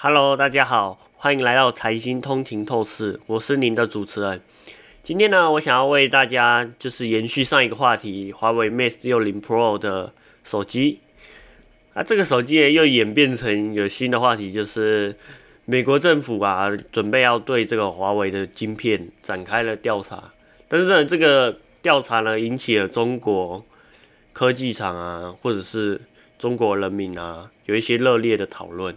Hello，大家好，欢迎来到财经通勤透视，我是您的主持人。今天呢，我想要为大家就是延续上一个话题，华为 Mate 60 Pro 的手机。那这个手机，又演变成有新的话题，就是美国政府啊，准备要对这个华为的晶片展开了调查。但是呢，这个调查呢，引起了中国科技厂啊，或者是中国人民啊，有一些热烈的讨论。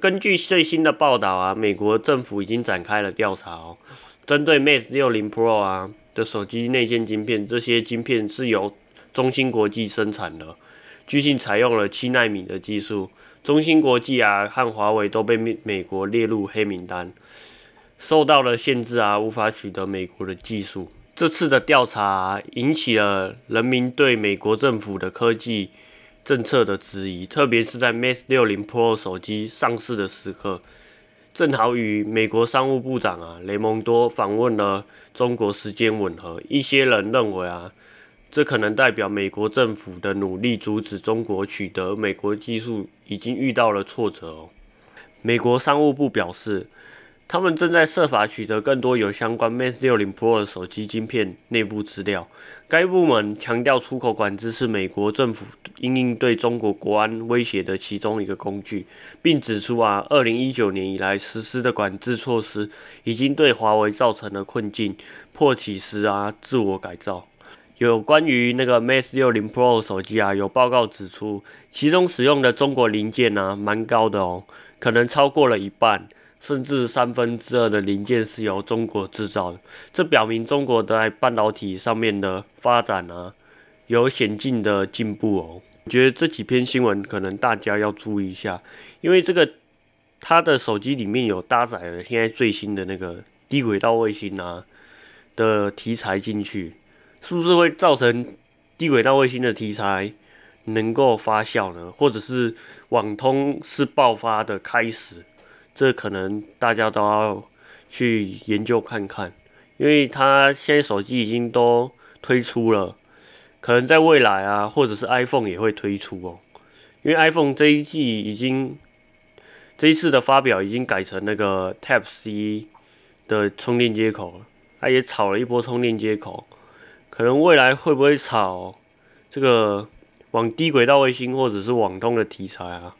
根据最新的报道啊，美国政府已经展开了调查哦，针对 Mate 60 Pro 啊的手机内建晶片，这些晶片是由中芯国际生产的，据信采用了七纳米的技术。中芯国际啊和华为都被美美国列入黑名单，受到了限制啊，无法取得美国的技术。这次的调查引起了人民对美国政府的科技。政策的质疑，特别是在 Mate 60 Pro 手机上市的时刻，正好与美国商务部长啊雷蒙多访问了中国时间吻合。一些人认为啊，这可能代表美国政府的努力阻止中国取得美国技术已经遇到了挫折哦。美国商务部表示。他们正在设法取得更多有相关 Mate 60 Pro 的手机晶片内部资料。该部门强调，出口管制是美国政府应应对中国国安威胁的其中一个工具，并指出啊，2019年以来实施的管制措施已经对华为造成了困境，迫起时啊自我改造。有关于那个 Mate 60 Pro 手机啊，有报告指出，其中使用的中国零件呢蛮高的哦，可能超过了一半。甚至三分之二的零件是由中国制造的，这表明中国在半导体上面的发展啊，有显著的进步哦。我觉得这几篇新闻可能大家要注意一下，因为这个它的手机里面有搭载了现在最新的那个低轨道卫星啊的题材进去，是不是会造成低轨道卫星的题材能够发酵呢？或者是网通是爆发的开始？这可能大家都要去研究看看，因为它现在手机已经都推出了，可能在未来啊，或者是 iPhone 也会推出哦。因为 iPhone 这一季已经这一次的发表已经改成那个 Type C 的充电接口了，它也炒了一波充电接口，可能未来会不会炒这个往低轨道卫星或者是网通的题材啊？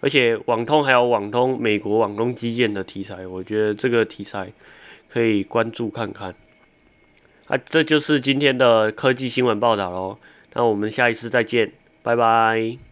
而且网通还有网通美国网通基建的题材，我觉得这个题材可以关注看看。啊，这就是今天的科技新闻报道喽。那我们下一次再见，拜拜。